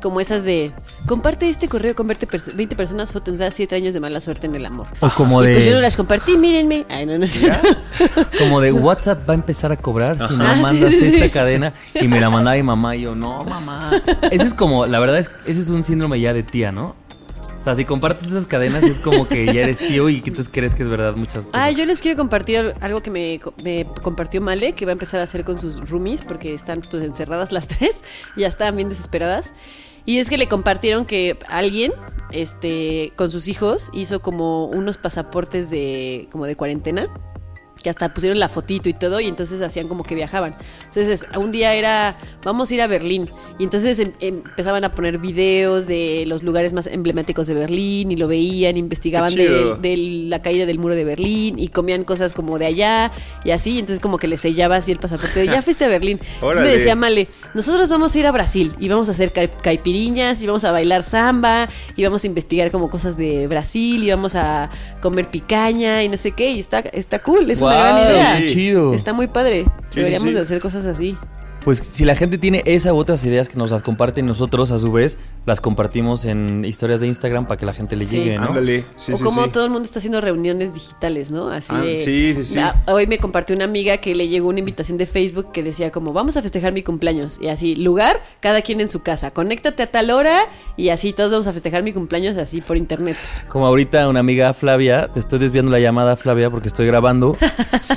Como esas de comparte este correo con 20, perso- 20 personas o tendrás 7 años de mala suerte en el amor. O como Y pues yo no de, las compartí, mírenme. Ay, no, no como de WhatsApp va a empezar a cobrar si no Ajá. mandas Sí, esta sí. cadena. Y me la mandaba mi mamá y yo, no, mamá. Ese es como, la verdad es, ese es un síndrome ya de tía, ¿no? O sea, si compartes esas cadenas es como que ya eres tío y que tú crees que es verdad muchas cosas. Ah, yo les quiero compartir al- algo que me, me compartió Male, que va a empezar a hacer con sus roomies, porque están pues encerradas las tres, y ya están bien desesperadas. Y es que le compartieron que alguien, este, con sus hijos, hizo como unos pasaportes de, como de cuarentena. Que hasta pusieron la fotito y todo, y entonces hacían como que viajaban. Entonces, un día era, vamos a ir a Berlín. Y entonces em- em- empezaban a poner videos de los lugares más emblemáticos de Berlín, y lo veían, investigaban de, la caída del muro de Berlín y comían cosas como de allá y así, y entonces como que le sellaba así el pasaporte de ya fuiste a Berlín. Entonces me decía Male, nosotros vamos a ir a Brasil y vamos a hacer cai- caipiriñas y vamos a bailar samba y vamos a investigar como cosas de Brasil y vamos a comer picaña y no sé qué, y está, está cool, es una Gran idea. chido. Está muy padre. sí, Deberíamos sí. de hacer cosas así. Pues si la gente tiene esa u otras ideas que nos las comparten nosotros, a su vez, las compartimos en historias de Instagram para que la gente le Sí. llegue, ¿no? Ándale, sí, o sí, como sí. todo el mundo está haciendo reuniones digitales, ¿no? Así Ah, de- sí, sí, sí. Hoy me compartió una amiga que le llegó una invitación de Facebook que decía como vamos a festejar mi cumpleaños y así lugar cada quien en su casa, conéctate a tal hora y así todos vamos a festejar mi cumpleaños así por internet. Como ahorita una amiga Flavia, te estoy desviando la llamada Flavia porque estoy grabando,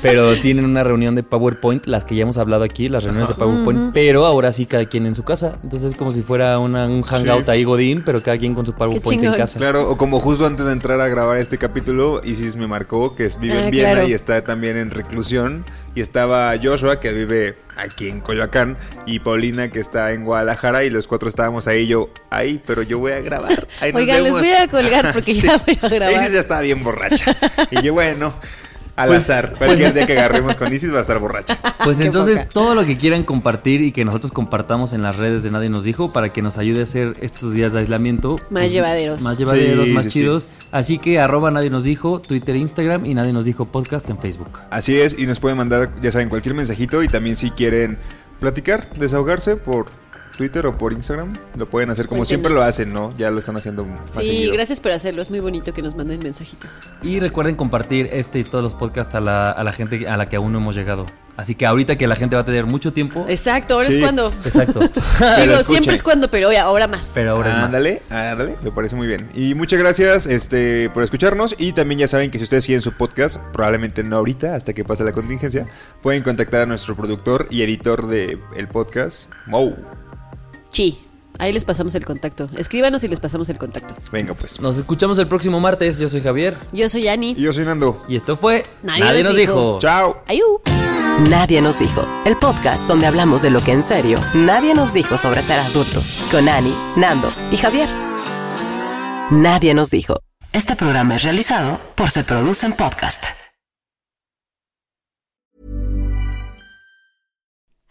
pero tienen una reunión de PowerPoint, las que ya hemos hablado aquí, las reuniones de PowerPoint, pero ahora sí cada quien en su casa. Entonces es como si fuera una- un hangout Sí. ahí Godín, pero cada quien con su PowerPoint en casa. Claro, o como justo antes de entrar a grabar este capítulo, Isis me marcó que es- vive Ah, en Viena claro. y está también en reclusión. Y estaba Joshua, que vive aquí en Coyoacán, y Paulina, que está en Guadalajara, y los cuatro estábamos ahí. Yo, ahí, pero yo voy a grabar. Ahí nos Oigan, les vemos". voy a colgar porque ya voy a grabar. Isis ya estaba bien borracha. Y yo, bueno, al Pues- azar. Cualquier día que agarremos con Isis va a estar borracha. Pues entonces poca. todo lo que quieran compartir y que nosotros compartamos en las redes de Nadie nos dijo para que nos ayude a hacer estos días de aislamiento Más pues, llevaderos. Más llevaderos, Sí, más sí, sí. chidos. Así que arroba Nadie nos dijo, Twitter, Instagram y Nadie nos dijo podcast en Facebook. Así es, y nos pueden mandar, ya saben, cualquier mensajito y también si quieren platicar, desahogarse por Twitter o por Instagram, lo pueden hacer como Cuéntenos. siempre lo hacen, ¿no? Ya lo están haciendo más Sí, seguido. gracias por hacerlo, es muy bonito que nos manden mensajitos. Y recuerden compartir este y todos los podcasts a la, a la gente a la que aún no hemos llegado. Así que ahorita que la gente va a tener mucho tiempo. Exacto, ahora Sí. es cuando. Exacto. Digo, siempre es cuando, pero oye, ahora más. Pero ahora es más. Ándale, ándale, me parece muy bien. Y muchas gracias este, por escucharnos. Y también ya saben que si ustedes siguen su podcast, probablemente no ahorita, hasta que pase la contingencia, pueden contactar a nuestro productor y editor del el podcast, Mou. Sí, ahí les pasamos el contacto. Escríbanos y les pasamos el contacto. Venga, pues. Nos escuchamos el próximo martes. Yo soy Javier. Yo soy Ani. Y yo soy Nando. Y esto fue Nadie nos dijo. Chao. Ayú. Nadie nos dijo, el podcast donde hablamos de lo que en serio nadie nos dijo sobre ser adultos, con Ani, Nando y Javier. Nadie nos dijo. Este programa es realizado por Se Producen Podcast.